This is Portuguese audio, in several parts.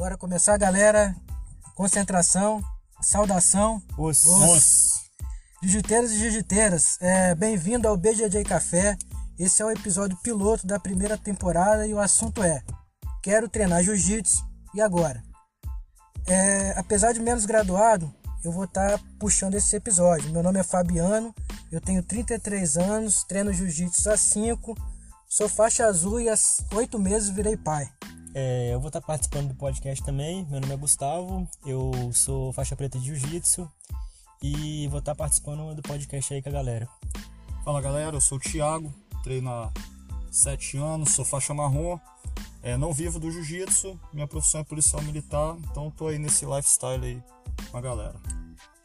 Bora começar, galera. Concentração, saudação. Os. Os. Jiu-jiteiros e jiu-jiteiras, é, bem-vindo ao BJJ Café. Esse é o episódio piloto da primeira temporada e o assunto é: Quero treinar jiu-jitsu e agora? É, apesar de menos graduado, eu vou estar tá puxando esse episódio. Meu nome é Fabiano, eu tenho 33 anos, treino jiu-jitsu há 5, sou faixa azul e há 8 meses virei pai. É, eu vou estar participando do podcast também. Meu nome é Gustavo, eu sou faixa preta de jiu-jitsu e vou estar participando do podcast aí com a galera. Fala galera, eu sou o Thiago, treino há 7 anos, sou faixa marrom, é, não vivo do jiu-jitsu, minha profissão é policial militar, então tô aí nesse lifestyle aí com a galera.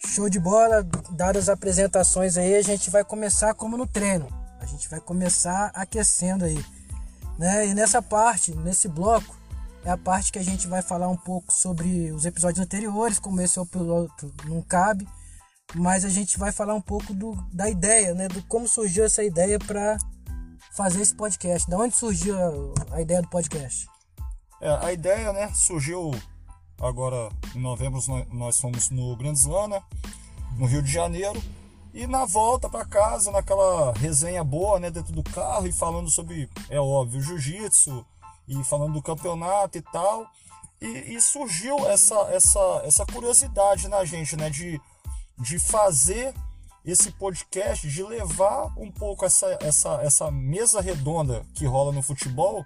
Show de bola, dadas as apresentações aí, a gente vai começar como no treino. A gente vai começar aquecendo aí. Né? E nessa parte, nesse bloco, é a parte que a gente vai falar um pouco sobre os episódios anteriores, como esse é o piloto, não cabe, mas a gente vai falar um pouco do, da ideia, né? Do como surgiu essa ideia para fazer esse podcast. Da onde surgiu a, a ideia do podcast? É, a ideia, né, surgiu agora em novembro nós, fomos no Grand Slam, né, no Rio de Janeiro, e na volta para casa, naquela resenha boa, né, dentro do carro e falando sobre, é óbvio, jiu-jitsu e falando do campeonato e tal. E, e, surgiu essa, essa, essa curiosidade na gente, né, de, de fazer esse podcast, de levar um pouco essa, essa, essa mesa redonda que rola no futebol,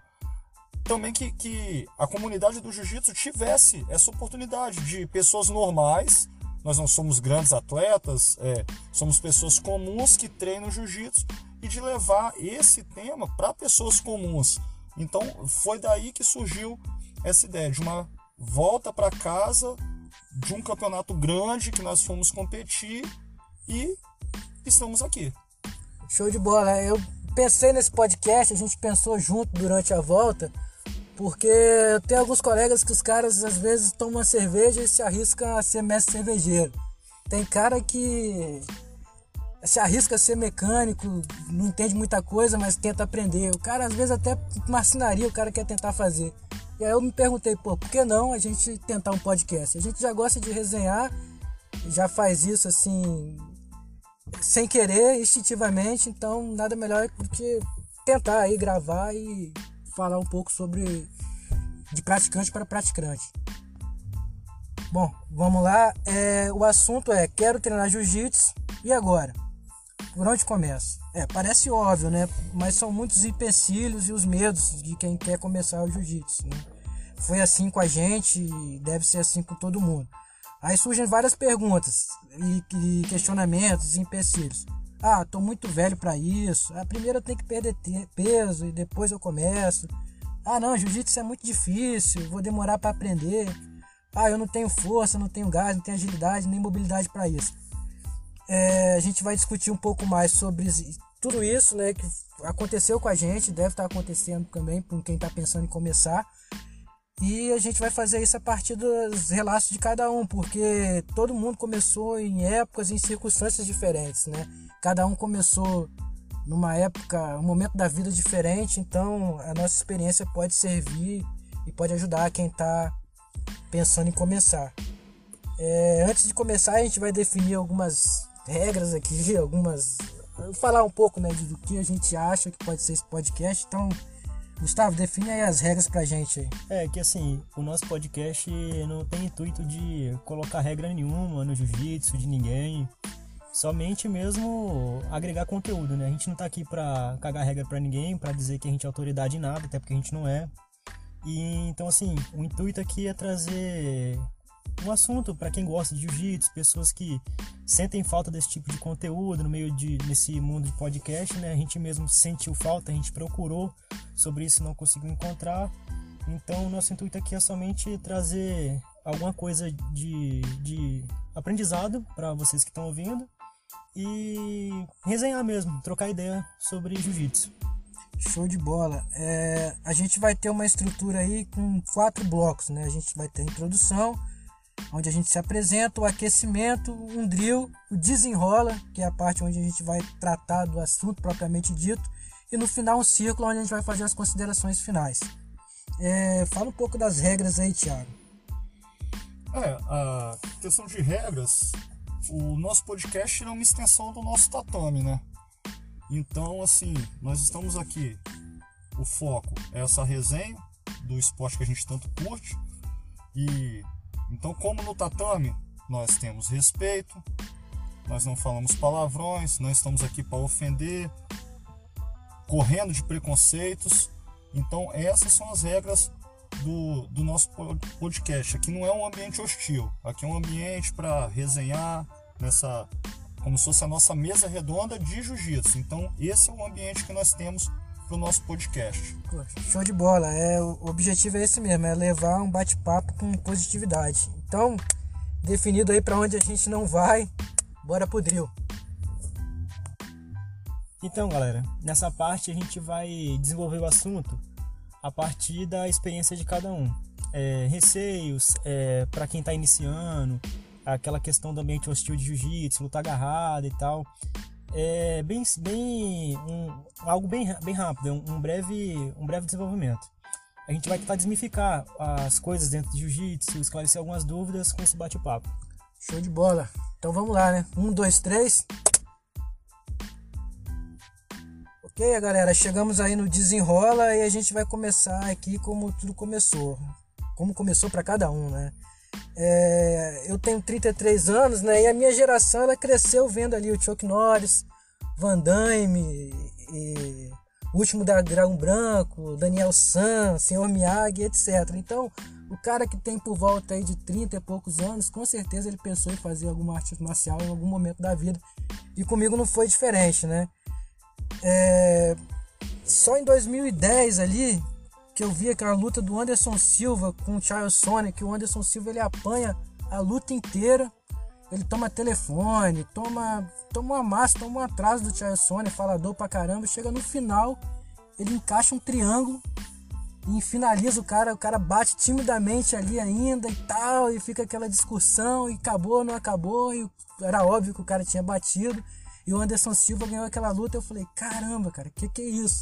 também que, que a comunidade do jiu-jitsu tivesse essa oportunidade de pessoas normais nós não somos grandes atletas, é, somos pessoas comuns que treinam jiu-jitsu e de levar esse tema para pessoas comuns. Então foi daí que surgiu essa ideia de uma volta para casa de um campeonato grande que nós fomos competir e estamos aqui. Show de bola. Eu pensei nesse podcast, a gente pensou junto durante a volta porque tem alguns colegas que os caras às vezes tomam cerveja e se arriscam a ser mestre cervejeiro. Tem cara que se arrisca a ser mecânico, não entende muita coisa, mas tenta aprender. O cara às vezes até marcenaria o cara quer tentar fazer. E aí eu me perguntei, pô, por que não a gente tentar um podcast? A gente já gosta de resenhar, já faz isso assim sem querer, instintivamente, então nada melhor do que tentar aí gravar e falar um pouco sobre de praticante para praticante. Bom, vamos lá. É, o assunto é quero treinar jiu-jitsu e agora? Por onde começo? É, parece óbvio, né? Mas são muitos empecilhos e os medos de quem quer começar o jiu-jitsu. Né? Foi assim com a gente e deve ser assim com todo mundo. Aí surgem várias perguntas e, e questionamentos e empecilhos. Ah, tô muito velho para isso. A primeira eu tenho que perder peso e depois eu começo. Ah, não, jiu-jitsu é muito difícil, vou demorar para aprender. Ah, eu não tenho força, não tenho gás, não tenho agilidade nem mobilidade para isso. É, a gente vai discutir um pouco mais sobre tudo isso, né, que aconteceu com a gente, deve estar acontecendo também com quem está pensando em começar. E a gente vai fazer isso a partir dos relatos de cada um, porque todo mundo começou em épocas em circunstâncias diferentes, né? Cada um começou numa época, um momento da vida diferente, então a nossa experiência pode servir e pode ajudar quem está pensando em começar. É, antes de começar, a gente vai definir algumas regras aqui, algumas. falar um pouco né, do que a gente acha que pode ser esse podcast. Então, Gustavo, define aí as regras pra gente. É que assim, o nosso podcast não tem intuito de colocar regra nenhuma no jiu-jitsu de ninguém. Somente mesmo agregar conteúdo, né? A gente não tá aqui pra cagar regra pra ninguém, pra dizer que a gente é autoridade em nada, até porque a gente não é. E então assim, o intuito aqui é trazer um assunto para quem gosta de jiu-jitsu, pessoas que sentem falta desse tipo de conteúdo no meio de nesse mundo de podcast, né? A gente mesmo sentiu falta, a gente procurou sobre isso e não conseguiu encontrar. Então, o nosso intuito aqui é somente trazer alguma coisa de, de aprendizado para vocês que estão ouvindo e resenhar mesmo, trocar ideia sobre jiu-jitsu. Show de bola. É, a gente vai ter uma estrutura aí com quatro blocos, né? A gente vai ter a introdução, onde a gente se apresenta, o aquecimento, um drill, o desenrola, que é a parte onde a gente vai tratar do assunto propriamente dito, e no final um círculo onde a gente vai fazer as considerações finais. É, fala um pouco das regras aí, Thiago. É, a questão de regras, o nosso podcast é uma extensão do nosso tatame, né? Então, assim, nós estamos aqui. O foco é essa resenha do esporte que a gente tanto curte. E então, como no tatame, nós temos respeito, nós não falamos palavrões, não estamos aqui para ofender, correndo de preconceitos. Então, essas são as regras do, do nosso podcast. Aqui não é um ambiente hostil, aqui é um ambiente para resenhar, nessa como se fosse a nossa mesa redonda de jiu-jitsu. Então, esse é o ambiente que nós temos para o nosso podcast. Show de bola. É, o objetivo é esse mesmo, é levar um bate-papo com positividade. Então, definido aí para onde a gente não vai, bora pro drill. Então, galera, nessa parte a gente vai desenvolver o assunto a partir da experiência de cada um. É, receios é, para quem está iniciando, aquela questão do ambiente hostil de jiu-jitsu, luta agarrada e tal. É bem, bem um, algo bem, bem rápido, um, um, breve, um breve desenvolvimento. A gente vai tentar desmificar as coisas dentro de jiu-jitsu, esclarecer algumas dúvidas com esse bate-papo. Show de bola. Então vamos lá, né? Um, dois, três. Ok, galera, chegamos aí no desenrola e a gente vai começar aqui como tudo começou. Como começou para cada um, né? É, eu tenho 33 anos, né? E a minha geração ela cresceu vendo ali o Chuck Norris, Van Damme, e, o último da Dragão Branco, Daniel San, Senhor Miyagi, etc. Então, o cara que tem por volta aí de 30 e poucos anos, com certeza ele pensou em fazer alguma arte marcial em algum momento da vida. E comigo não foi diferente, né? É, só em 2010 ali que eu vi aquela luta do Anderson Silva com o Charles que o Anderson Silva ele apanha a luta inteira. Ele toma telefone, toma, toma uma massa, toma um atraso do Charles Sonnen, falador pra caramba. Chega no final, ele encaixa um triângulo e finaliza o cara. O cara bate timidamente ali ainda e tal, e fica aquela discussão. E acabou, não acabou. E era óbvio que o cara tinha batido. E o Anderson Silva ganhou aquela luta. Eu falei: caramba, cara, que que é isso?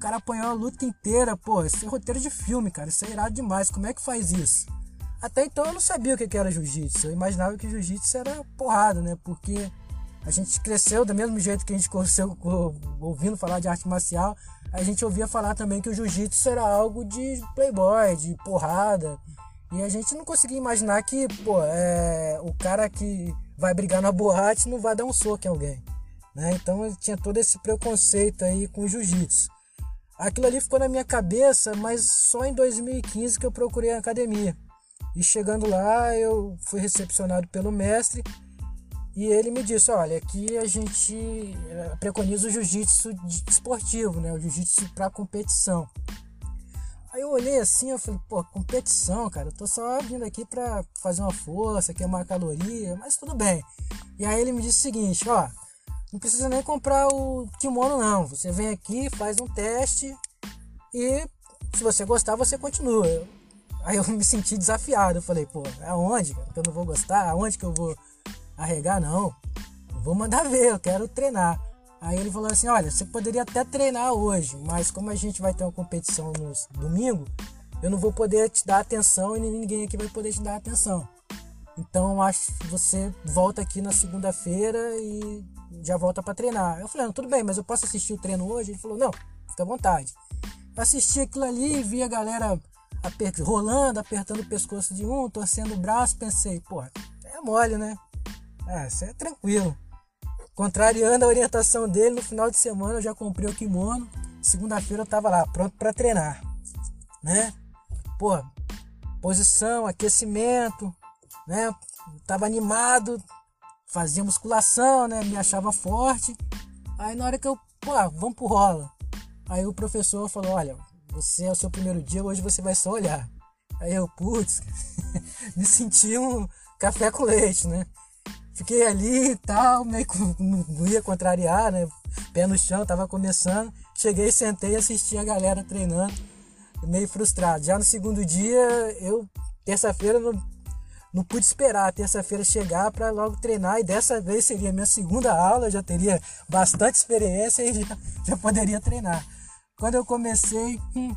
Cara apanhou a luta inteira, pô. Esse é roteiro de filme, cara. Isso é irado demais. Como é que faz isso? Até então eu não sabia o que era jiu-jitsu. Eu imaginava que jiu-jitsu era porrada, né? Porque a gente cresceu do mesmo jeito que a gente cresceu ouvindo falar de arte marcial. A gente ouvia falar também que o jiu-jitsu era algo de playboy, de porrada. E a gente não conseguia imaginar que, pô, é, o cara que vai brigar na boate não vai dar um soco em alguém. Né? Então tinha todo esse preconceito aí com o jiu-jitsu. Aquilo ali ficou na minha cabeça, mas só em 2015 que eu procurei a academia. E chegando lá, eu fui recepcionado pelo mestre e ele me disse: Olha, aqui a gente eh, preconiza o jiu-jitsu esportivo, né? o jiu-jitsu para competição. Aí eu olhei assim, eu falei, pô, competição, cara, eu tô só vindo aqui pra fazer uma força, queimar caloria, mas tudo bem. E aí ele me disse o seguinte, ó, não precisa nem comprar o kimono não. Você vem aqui, faz um teste e se você gostar, você continua. Aí eu me senti desafiado. Eu falei, pô, aonde que eu não vou gostar? Aonde que eu vou arregar? Não. Eu vou mandar ver, eu quero treinar. Aí ele falou assim: olha, você poderia até treinar hoje, mas como a gente vai ter uma competição no domingo, eu não vou poder te dar atenção e ninguém aqui vai poder te dar atenção. Então acho que você volta aqui na segunda-feira e já volta para treinar. Eu falei, não, tudo bem, mas eu posso assistir o treino hoje? Ele falou, não, fica à vontade. Assisti aquilo ali vi a galera aper rolando, apertando o pescoço de um, torcendo o braço, pensei, pô, é mole, né? Ah, isso é tranquilo. Contrariando a orientação dele, no final de semana eu já comprei o kimono. Segunda-feira eu tava lá, pronto para treinar, né? Pô, posição, aquecimento, né? tava animado, fazia musculação, né? Me achava forte. Aí na hora que eu, pô, vamos pro rola. Aí o professor falou: Olha, você é o seu primeiro dia, hoje você vai só olhar. Aí eu, putz, me senti um café com leite, né? Fiquei ali e tal, meio que não ia contrariar, né? Pé no chão, tava começando. Cheguei, sentei assisti a galera treinando, meio frustrado. Já no segundo dia, eu, terça-feira, não não pude esperar terça-feira chegar para logo treinar e dessa vez seria minha segunda aula, já teria bastante experiência e já, já poderia treinar. Quando eu comecei, hum,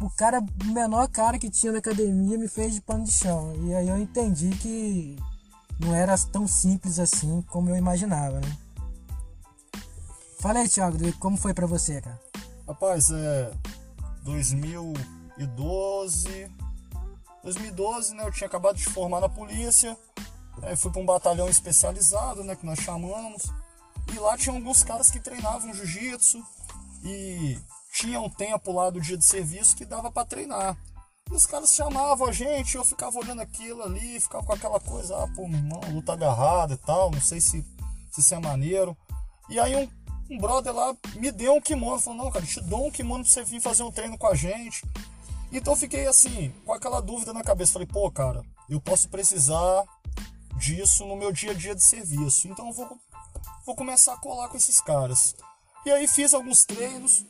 o cara, o menor cara que tinha na academia me fez de pano de chão. E aí eu entendi que não era tão simples assim como eu imaginava, né? Fala aí, Thiago, como foi para você, cara? Rapaz, é 2012, 2012, né? Eu tinha acabado de formar na polícia, aí fui para um batalhão especializado, né? Que nós chamamos, e lá tinha alguns caras que treinavam jiu-jitsu e tinha um tempo lá do dia de serviço que dava para treinar. E os caras chamavam a gente, eu ficava olhando aquilo ali, ficava com aquela coisa, ah, pô, meu irmão, luta agarrada e tal, não sei se, se isso é maneiro. E aí um, um brother lá me deu um kimono, falou, não, cara, te dou um kimono pra você vir fazer um treino com a gente. Então eu fiquei assim, com aquela dúvida na cabeça, falei, pô, cara, eu posso precisar disso no meu dia a dia de serviço. Então eu vou, vou começar a colar com esses caras. E aí fiz alguns treinos,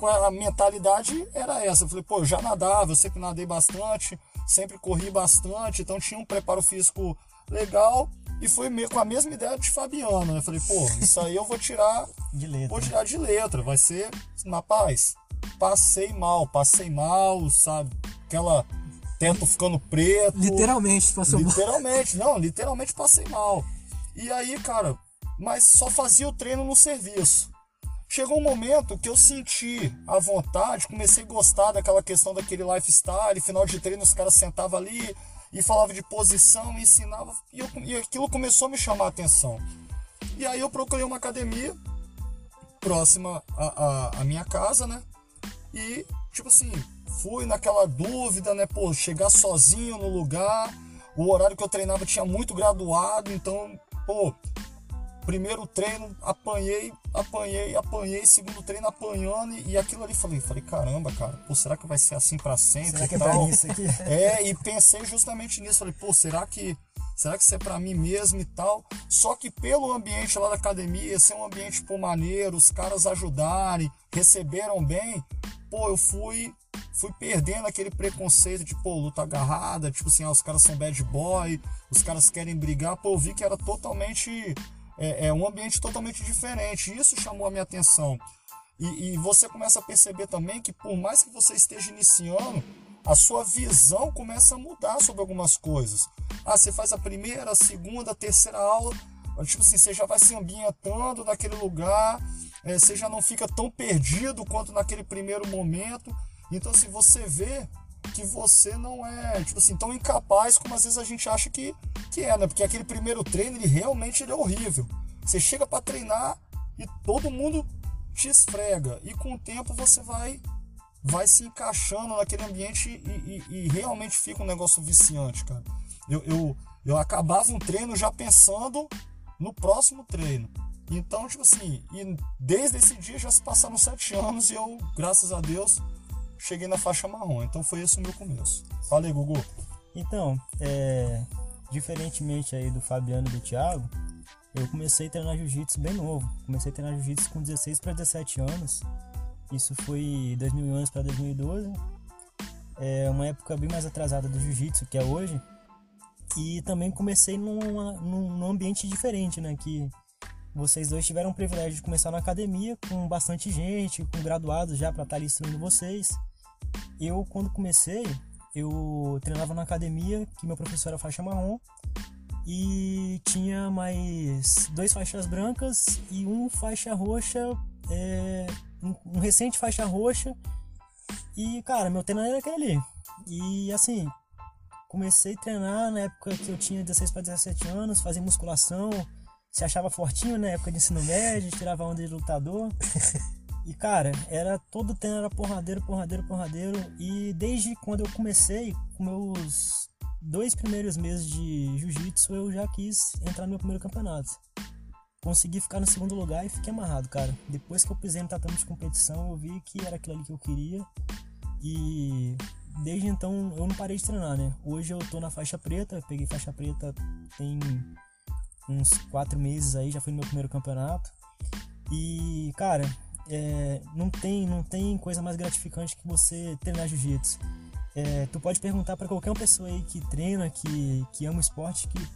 a mentalidade era essa. Eu falei, pô, eu já nadava, eu sempre nadei bastante, sempre corri bastante, então tinha um preparo físico legal e foi com a mesma ideia de Fabiano. Né? Eu falei, pô, isso aí eu vou tirar de letra. Vou tirar de letra, vai ser na paz. Passei mal, passei mal, sabe? Aquela teto ficando preto. Literalmente passou mal. Literalmente, não, literalmente passei mal. E aí, cara, mas só fazia o treino no serviço. Chegou um momento que eu senti a vontade, comecei a gostar daquela questão daquele lifestyle, final de treino os caras sentavam ali e falavam de posição, ensinava e, eu, e aquilo começou a me chamar a atenção. E aí eu procurei uma academia próxima à, à, minha casa, né? E, tipo assim, fui naquela dúvida, né? Pô, chegar sozinho no lugar, o horário que eu treinava tinha muito graduado, então, pô, Primeiro treino, apanhei, apanhei, apanhei. Segundo treino, apanhando. E, aquilo ali, falei, falei, caramba, cara, pô, será que vai ser assim para sempre? Será que é isso aqui? É, e pensei justamente nisso. Falei, pô, será que será que isso é para mim mesmo e tal? Só que pelo ambiente lá da academia, ser um ambiente pô, maneiro, os caras ajudarem, receberam bem, pô, eu fui fui perdendo aquele preconceito de, pô, luta agarrada, tipo assim, ah, os caras são bad boy, os caras querem brigar, pô, eu vi que era totalmente é, é um ambiente totalmente diferente. Isso chamou a minha atenção. E, e, você começa a perceber também que por mais que você esteja iniciando, a sua visão começa a mudar sobre algumas coisas. Ah, você faz a primeira, a segunda, a terceira aula, tipo assim, você já vai se ambientando naquele lugar, é, você já não fica tão perdido quanto naquele primeiro momento. Então, se assim, você vê que você não é, tipo assim, tão incapaz como às vezes a gente acha que, que é, né? Porque aquele primeiro treino, ele realmente ele é horrível. Você chega para treinar e todo mundo te esfrega. E com o tempo você vai vai se encaixando naquele ambiente e, e, e realmente fica um negócio viciante, cara. Eu, eu, eu acabava um treino já pensando no próximo treino. Então, tipo assim, e desde esse dia já se passaram sete anos e eu, graças a Deus, cheguei na faixa marrom. Então foi esse o meu começo. Fala aí, Gugu. Então, é, diferentemente aí do Fabiano e do Thiago, eu comecei a treinar jiu-jitsu bem novo. Comecei a treinar jiu-jitsu com 16 para 17 anos. Isso foi 2011 para 2012. É uma época bem mais atrasada do jiu-jitsu que é hoje. E também comecei numa, num, ambiente diferente, né? Que vocês dois tiveram o privilégio de começar na academia com bastante gente, com graduados já para estar tá ali instruindo vocês. Eu, quando comecei, eu treinava na academia, que meu professor era faixa marrom, e tinha mais dois faixas brancas e um faixa roxa, é, um, recente faixa roxa. E, cara, meu treino era aquele ali. E, assim, comecei a treinar na época que eu tinha 16 para 17 anos, fazia musculação, se achava fortinho na época de ensino médio, tirava onda de lutador. E cara, era todo treino era porradeiro, porradeiro, porradeiro. E desde quando eu comecei, com meus dois primeiros meses de jiu-jitsu, eu já quis entrar no meu primeiro campeonato. Consegui ficar no segundo lugar e fiquei amarrado, cara. Depois que eu pisei no tatame de competição, eu vi que era aquilo ali que eu queria. E desde então eu não parei de treinar, né? Hoje eu tô na faixa preta, peguei faixa preta tem uns quatro meses aí, já fui no meu primeiro campeonato. E, cara, é, não tem não tem coisa mais gratificante que você treinar jiu-jitsu. É, tu pode perguntar para qualquer pessoa aí que treina, que, que ama o esporte, que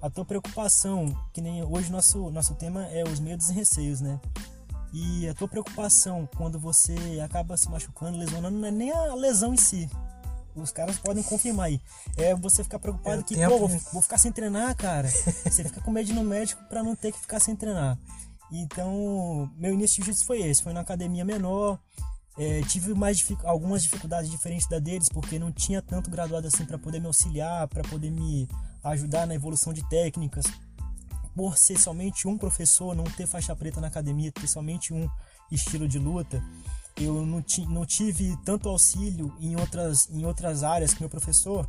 a tua preocupação, que nem hoje nosso nosso tema é os medos e receios, né? E a tua preocupação quando você acaba se machucando, lesionando, não é nem a lesão em si. Os caras podem confirmar aí. É você ficar preocupado É, que, tempo- pô, vou, ficar sem treinar, cara. Você fica com medo de ir no médico pra não ter que ficar sem treinar. Então, meu início de jiu-jitsu foi esse. Foi na academia menor. É, tive mais dific- algumas dificuldades diferentes da deles, porque não tinha tanto graduado assim para poder me auxiliar, para poder me ajudar na evolução de técnicas. Por ser somente um professor, não ter faixa preta na academia, ter somente um estilo de luta, eu não, não tive tanto auxílio em outras, em outras áreas que meu professor.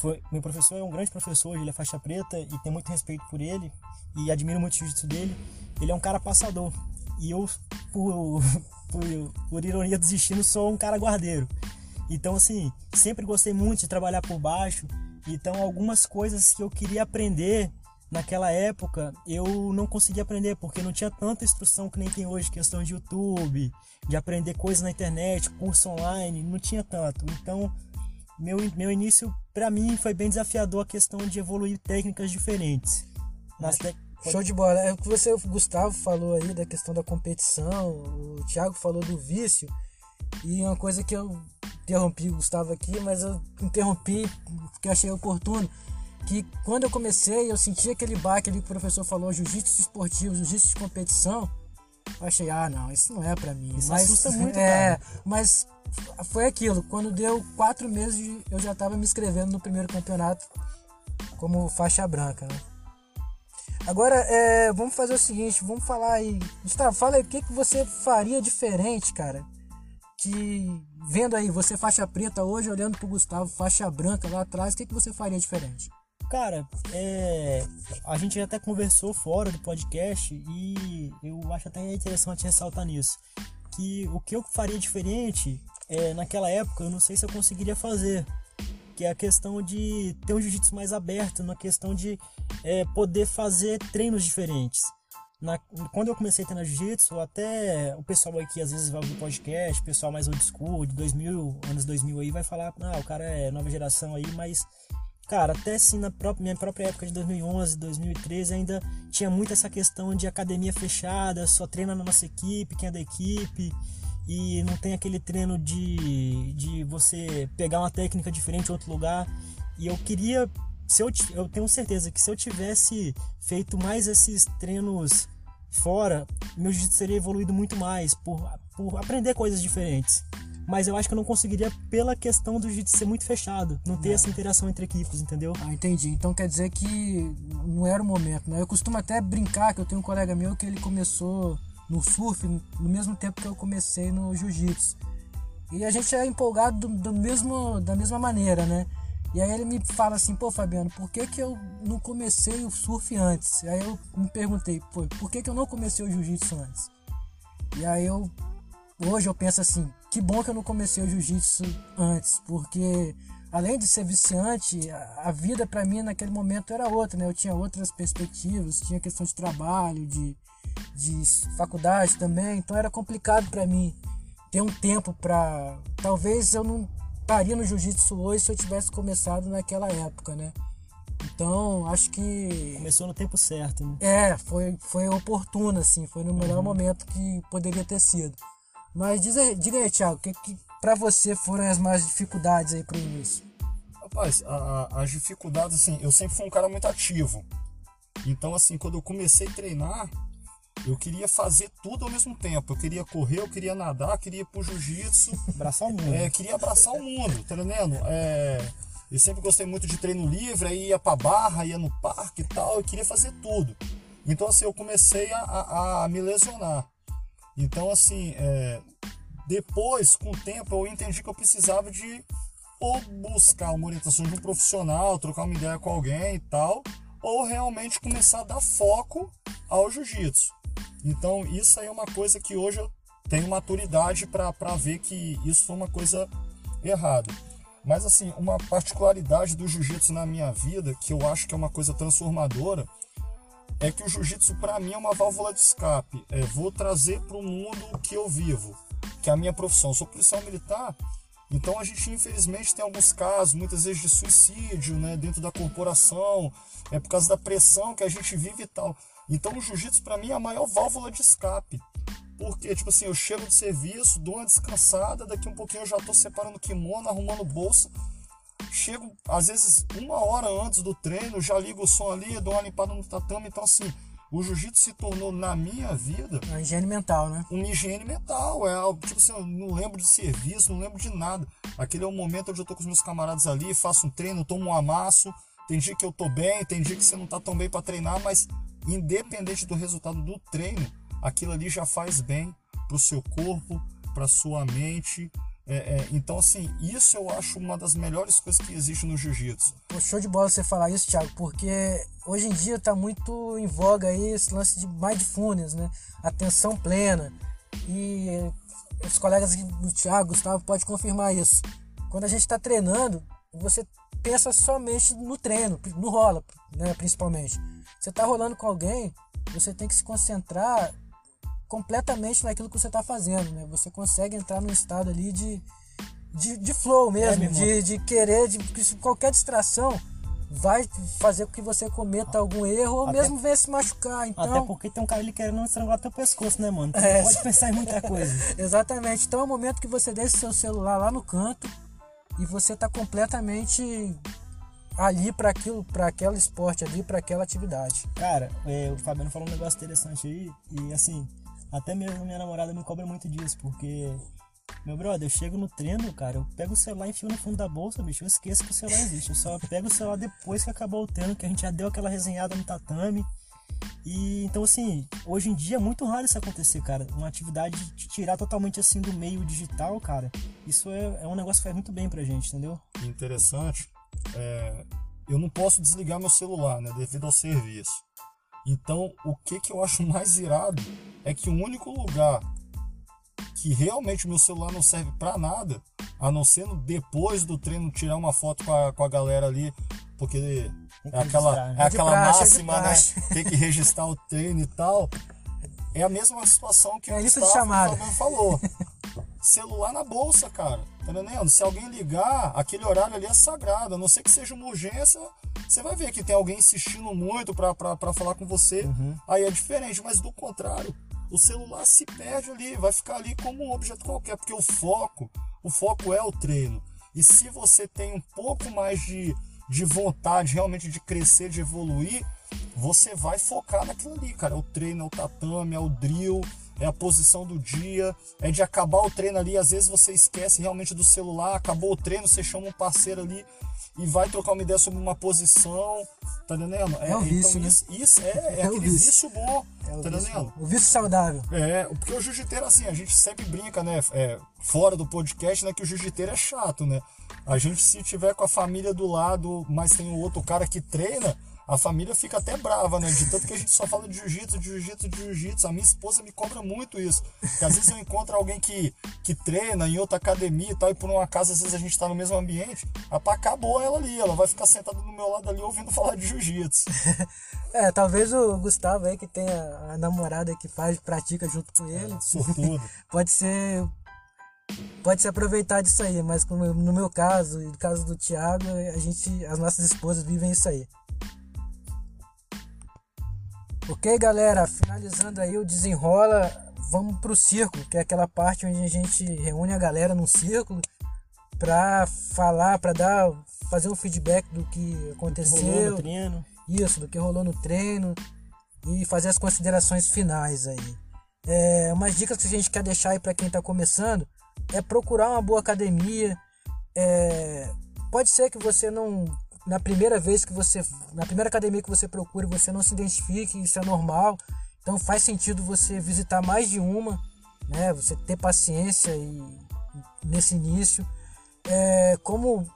Foi, meu professor é um grande professor, ele é faixa preta e tenho muito respeito por ele e admiro muito o jiu-jitsu dele. Ele é um cara passador e eu, por, por, por ironia do destino, sou um cara guardeiro. Então, assim, sempre gostei muito de trabalhar por baixo. Então, algumas coisas que eu queria aprender naquela época, eu não conseguia aprender, porque não tinha tanta instrução que nem tem hoje, questão de YouTube, de aprender coisas na internet, curso online, não tinha tanto. Então, meu, meu início, para mim, foi bem desafiador a questão de evoluir técnicas diferentes. Nas tec- Show de bola. É o que você, o Gustavo, falou aí da questão da competição, o Thiago falou do vício. E uma coisa que eu interrompi o Gustavo aqui, mas eu interrompi porque achei oportuno. Que quando eu comecei, eu senti aquele baque ali que o professor falou, jiu-jitsu esportivo, jiu-jitsu de competição. Eu achei, ah, não, isso não é pra mim. Isso mas, assusta muito, é, cara. mas foi aquilo. Quando deu quatro meses, eu já tava me inscrevendo no primeiro campeonato como faixa branca, né? Agora, é, vamos fazer o seguinte, vamos falar aí. Gustavo, fala aí, o que, que você faria diferente, cara? Que, vendo aí, você faixa preta hoje, olhando pro Gustavo, faixa branca lá atrás, o que, que você faria diferente? Cara, é, a gente até conversou fora do podcast e eu acho até interessante ressaltar nisso. Que o que eu faria diferente é, naquela época, eu não sei se eu conseguiria fazer. Que é a questão de ter um jiu-jitsu mais aberto, na questão de é, poder fazer treinos diferentes. Na- quando eu comecei a treinar jiu-jitsu, até o pessoal aqui às vezes vai ouvir podcast, o pessoal mais old school, de 2000, anos 2000 aí, vai falar, ah, o cara é nova geração aí, mas Cara, até assim na própria, minha própria época de 2011, 2013 ainda tinha muito essa questão de academia fechada, só treina na nossa equipe, quem é da equipe, e não tem aquele treino de, de você pegar uma técnica diferente em outro lugar. E eu queria, se eu, eu tenho certeza que se eu tivesse feito mais esses treinos fora, meu jiu-jitsu teria evoluído muito mais por, por aprender coisas diferentes. Mas eu acho que eu não conseguiria pela questão do jiu-jitsu ser muito fechado, não ter essa interação entre equipes, entendeu? Ah, entendi. Então quer dizer que não era o momento, né? Eu costumo até brincar que eu tenho um colega meu que ele começou no surf no mesmo tempo que eu comecei no jiu-jitsu. E a gente é empolgado do, do mesmo, da mesma maneira, né? E aí ele me fala assim, pô Fabiano, por que, que eu não comecei o surf antes? Aí eu me perguntei, pô, por que, que eu não comecei o jiu-jitsu antes? E aí eu hoje eu penso assim, que bom que eu não comecei o jiu-jitsu antes, porque além de ser viciante, a, vida pra mim naquele momento era outra, né? Eu tinha outras perspectivas, tinha questão de trabalho, de, de faculdade também, então era complicado pra mim ter um tempo pra. Talvez eu não estaria no jiu-jitsu hoje se eu tivesse começado naquela época, né? Então, acho que Começou no tempo certo, né? é, foi, foi oportuno, assim, foi no Uhum. melhor momento que poderia ter sido. Mas diz aí, diga aí, Thiago, o que, que pra você foram as maiores dificuldades aí pro início? Rapaz, a- a- as dificuldades, assim, eu sempre fui um cara muito ativo. Então, assim, quando eu comecei a treinar, eu queria fazer tudo ao mesmo tempo. Eu queria correr, eu queria nadar, queria ir pro jiu-jitsu, Abraçar o mundo. é, queria abraçar o mundo, tá entendendo? É, eu sempre gostei muito de treino livre, aí ia pra barra, ia no parque e tal, eu queria fazer tudo. Então, assim, eu comecei a, a- a me lesionar. Então, assim, é, depois, com o tempo, eu entendi que eu precisava de ou buscar uma orientação de um profissional, trocar uma ideia com alguém e tal, ou realmente começar a dar foco ao jiu-jitsu. Então, isso aí é uma coisa que hoje eu tenho maturidade para ver que isso foi uma coisa errada. Mas, assim, uma particularidade do jiu-jitsu na minha vida, que eu acho que é uma coisa transformadora, é que o jiu-jitsu para mim é uma válvula de escape. É, vou trazer para o mundo que eu vivo, que é a minha profissão. Eu sou policial militar, então a gente infelizmente tem alguns casos, muitas vezes de suicídio, né, dentro da corporação, é por causa da pressão que a gente vive e tal. Então o jiu-jitsu para mim é a maior válvula de escape. Porque, tipo assim, eu chego do serviço, dou uma descansada, daqui um pouquinho eu já tô separando kimono, arrumando bolsa. Chego, às vezes, uma hora antes do treino, já ligo o som ali, dou uma limpada no tatame. Então, assim, o jiu-jitsu se tornou, na minha vida, A higiene mental, né? uma higiene mental. É algo, tipo assim, eu não lembro de serviço, não lembro de nada. Aquele é o momento onde eu tô com os meus camaradas ali, faço um treino, tomo um amasso. Tem dia que eu tô bem, tem dia que você não tá tão bem para treinar, mas independente do resultado do treino, aquilo ali já faz bem pro seu corpo, pra sua mente. É, é, então, assim, isso eu acho uma das melhores coisas que existe no jiu-jitsu. Show de bola você falar isso, Thiago, porque hoje em dia tá muito em voga aí esse lance de mindfulness, né? Atenção plena. E os colegas do Thiago, Gustavo, pode confirmar isso. Quando a gente está treinando, você pensa somente no treino, no rola, né, principalmente. Você está rolando com alguém, você tem que se concentrar completamente naquilo que você está fazendo, né? Você consegue entrar num estado ali de, de, de flow mesmo, meu irmão. de, de querer, de qualquer distração vai fazer com que você cometa algum erro ou Até- mesmo venha se machucar. Então, Até porque tem um cara ali querendo estrangular teu pescoço, né, mano? É. pode pensar em muita coisa. Exatamente. Então é o momento que você deixa o seu celular lá no canto e você está completamente ali para aquilo, para aquele esporte ali, para aquela atividade. Cara, é, o Fabiano falou um negócio interessante aí, e assim, até mesmo minha namorada me cobra muito disso, porque, meu brother, eu chego no treino, cara, eu pego o celular e enfio no fundo da bolsa, bicho, eu esqueço que o celular existe. Eu só pego o celular depois que acabou o treino, que a gente já deu aquela resenhada no tatame. E então, assim, hoje em dia é muito raro isso acontecer, cara. Uma atividade de tirar totalmente assim do meio digital, cara. Isso é, é um negócio que faz muito bem pra gente, entendeu? interessante, é, eu não posso desligar meu celular, né, devido ao serviço. Então, o que que eu acho mais irado é que o único lugar que realmente meu celular não serve pra nada, a não ser depois do treino tirar uma foto com a, com a galera ali, porque é aquela, é É aquela praxe, é de máxima, né? Tem que registrar o treino e tal. É a mesma situação que É o Gustavo falou. Celular na bolsa, cara. Tá entendendo? Se alguém ligar, aquele horário ali é sagrado. A não ser que seja uma urgência, você vai ver que tem alguém insistindo muito pra falar com você. Aí é diferente, mas do contrário, o celular se perde ali, vai ficar ali como um objeto qualquer, porque o foco, o foco é o treino. E se você tem um pouco mais de, de vontade realmente de crescer, de evoluir, você vai focar naquilo ali, cara. É o treino, é o tatame, é o drill, é a posição do dia, é de acabar o treino ali. Às vezes você esquece realmente do celular, acabou o treino, você chama um parceiro ali e vai trocar uma ideia sobre uma posição, tá entendendo? É um vício, né? isso, isso é, é, É um aquele vício. vício bom, É o tá vício, entendendo? o vício saudável. É, porque o jiu-jiteiro, assim, a gente sempre brinca, né? É, fora do podcast, né? Que o jiu-jiteiro é chato, né? A gente, se tiver com a família do lado, mas tem o outro cara que treina, a família fica até brava, né? De tanto que a gente só fala de jiu-jitsu, de jiu-jitsu, de jiu-jitsu. A minha esposa me cobra muito isso. Porque às vezes eu encontro alguém que, que treina em outra academia e tal, e por um acaso, às vezes a gente tá no mesmo ambiente, rapaz, acabou ela ali. Ela vai ficar sentada do meu lado ali ouvindo falar de jiu-jitsu. É, talvez o Gustavo aí que tenha a namorada que faz, pratica junto com ele, Sortudo. pode ser pode se aproveitar disso aí, mas no meu caso e no caso do Thiago, a gente, as nossas esposas vivem isso aí. Ok, galera, finalizando aí o desenrola, vamos pro círculo, que é aquela parte onde a gente reúne a galera num círculo pra falar, pra dar, fazer um feedback do que Rolou aconteceu, no treino. isso, do que rolou no treino e fazer as considerações finais aí. É, umas dicas que a gente quer deixar aí para quem está começando é procurar uma boa academia. É, pode ser que você não na primeira vez que você na primeira academia que você procure você não se identifique, isso é normal. Então faz sentido você visitar mais de uma, né? Você ter paciência e nesse início. É, como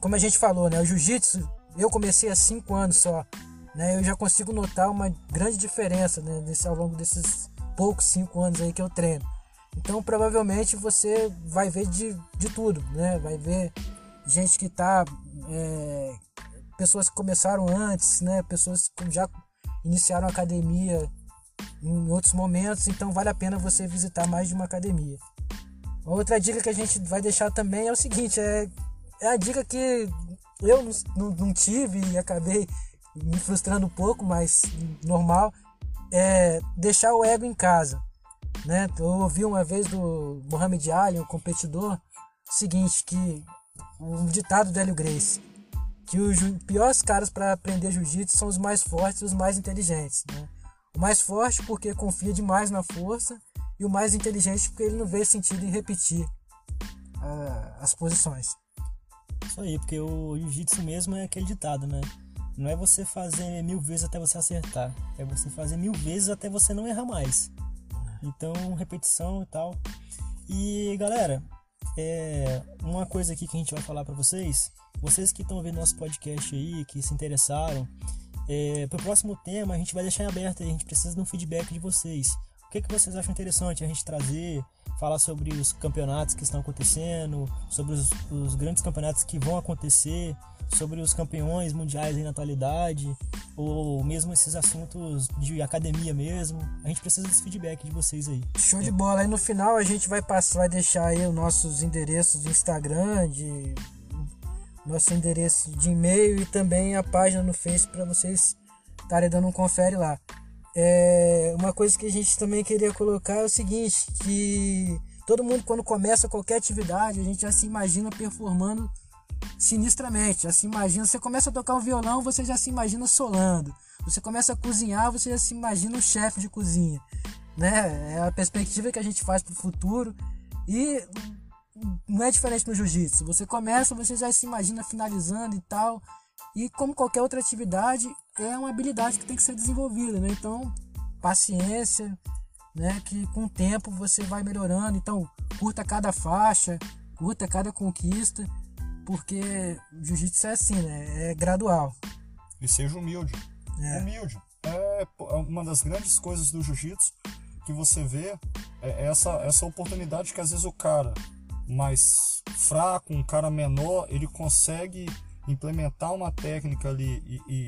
como a gente falou, né? O jiu-jitsu, eu comecei há cinco anos só, né? Eu já consigo notar uma grande diferença né? Nesse, ao longo desses poucos cinco anos aí que eu treino. Então, provavelmente você vai ver de, de tudo, né? Vai ver gente que tá, é, pessoas que começaram antes, né? Pessoas que já iniciaram a academia em outros momentos, então vale a pena você visitar mais de uma academia. Outra dica que a gente vai deixar também é o seguinte, é, é a dica que eu não, não, não tive e acabei me frustrando um pouco, mas normal, é deixar o ego em casa. Né? Eu ouvi uma vez do Mohamed Ali, um competidor, o seguinte, que um ditado do Hélio Grace, que os piores caras para aprender jiu-jitsu são os mais fortes e os mais inteligentes. Né? O mais forte porque confia demais na força e o mais inteligente porque ele não vê sentido em repetir uh, as posições. Isso aí, porque o jiu-jitsu mesmo é aquele ditado, né? Não é você fazer mil vezes até você acertar, é você fazer mil vezes até você não errar mais. Então, repetição e tal. E galera, é uma coisa aqui que a gente vai falar para vocês, vocês que estão vendo nosso podcast aí, que se interessaram, é, para o próximo tema a gente vai deixar em aberto, a gente precisa de um feedback de vocês. O que, que vocês acham interessante a gente trazer? Falar sobre os campeonatos que estão acontecendo, sobre os, os grandes campeonatos que vão acontecer, sobre os campeões mundiais aí na atualidade, ou mesmo esses assuntos de academia mesmo. A gente precisa desse feedback de vocês aí. Show de bola. Aí no final a gente vai passar, vai deixar aí os nossos endereços do Instagram, de nosso endereço de e-mail e também a página no Face para vocês estarem dando um confere lá. É, uma coisa que a gente também queria colocar é o seguinte, que todo mundo quando começa qualquer atividade, a gente já se imagina performando sinistramente, já se imagina, você começa a tocar um violão, você já se imagina solando. Você começa a cozinhar, você já se imagina um chefe de cozinha, né? É a perspectiva que a gente faz para o futuro e não é diferente no jiu-jitsu. Você começa, você já se imagina finalizando e tal. E como qualquer outra atividade, é uma habilidade que tem que ser desenvolvida, né? Então, paciência, né? Que com o tempo você vai melhorando. Então, curta cada faixa, curta cada conquista, porque jiu-jitsu é assim, né? É gradual. E seja humilde. É. Humilde. É, é uma das grandes coisas do jiu-jitsu que você vê é essa, essa oportunidade que às vezes o cara mais fraco, um cara menor, ele consegue implementar uma técnica ali e, e,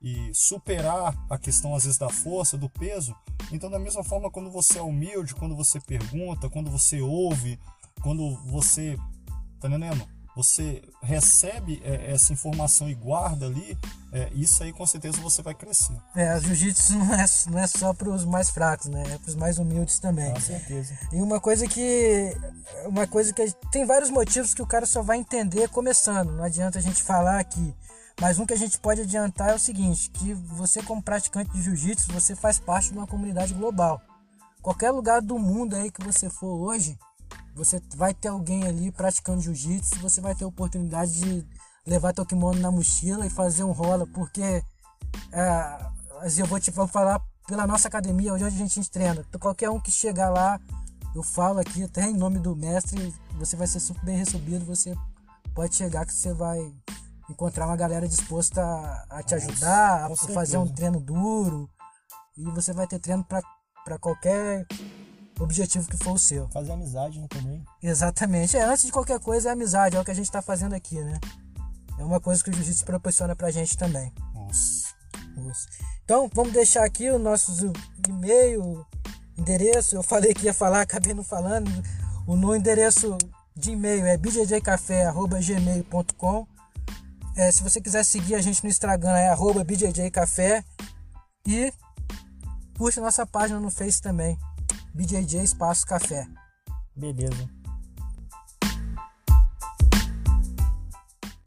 e, superar a questão às vezes da força, do peso. Então, da mesma forma, quando você é humilde, quando você pergunta, quando você ouve, quando você, tá entendendo? Você recebe é, essa informação e guarda ali, é, isso aí com certeza você vai crescer. É, a jiu-jitsu não é, não é só para os mais fracos, né? É para os mais humildes também. Com certeza. E uma coisa que. Uma coisa que. Tem vários motivos que o cara só vai entender começando. Não adianta a gente falar aqui. Mas um que a gente pode adiantar é o seguinte: que você, como praticante de jiu-jitsu, você faz parte de uma comunidade global. Qualquer lugar do mundo aí que você for hoje, você vai ter alguém ali praticando jiu-jitsu, você vai ter a oportunidade de levar teu kimono na mochila e fazer um rola, porque é, eu vou te vou falar pela nossa academia, onde a gente treina. Qualquer um que chegar lá, eu falo aqui até em nome do mestre, você vai ser super bem recebido, você pode chegar que você vai encontrar uma galera disposta a, a te ajudar, a fazer um treino duro. E você vai ter treino para qualquer objetivo que for o seu. Fazer amizade né, também. Exatamente. É, antes de qualquer coisa é amizade, é o que a gente está fazendo aqui, né? É uma coisa que o jiu-jitsu proporciona pra gente também. Nossa. Nossa. Então, vamos deixar aqui o nosso e-mail, endereço. Eu falei que ia falar, acabei não falando. O no endereço de e-mail é bjjcafé.gmail.com é, Se você quiser seguir a gente no Instagram é arroba bjjcafé e curte a nossa página no Face também, BJJ Espaço Café. Beleza.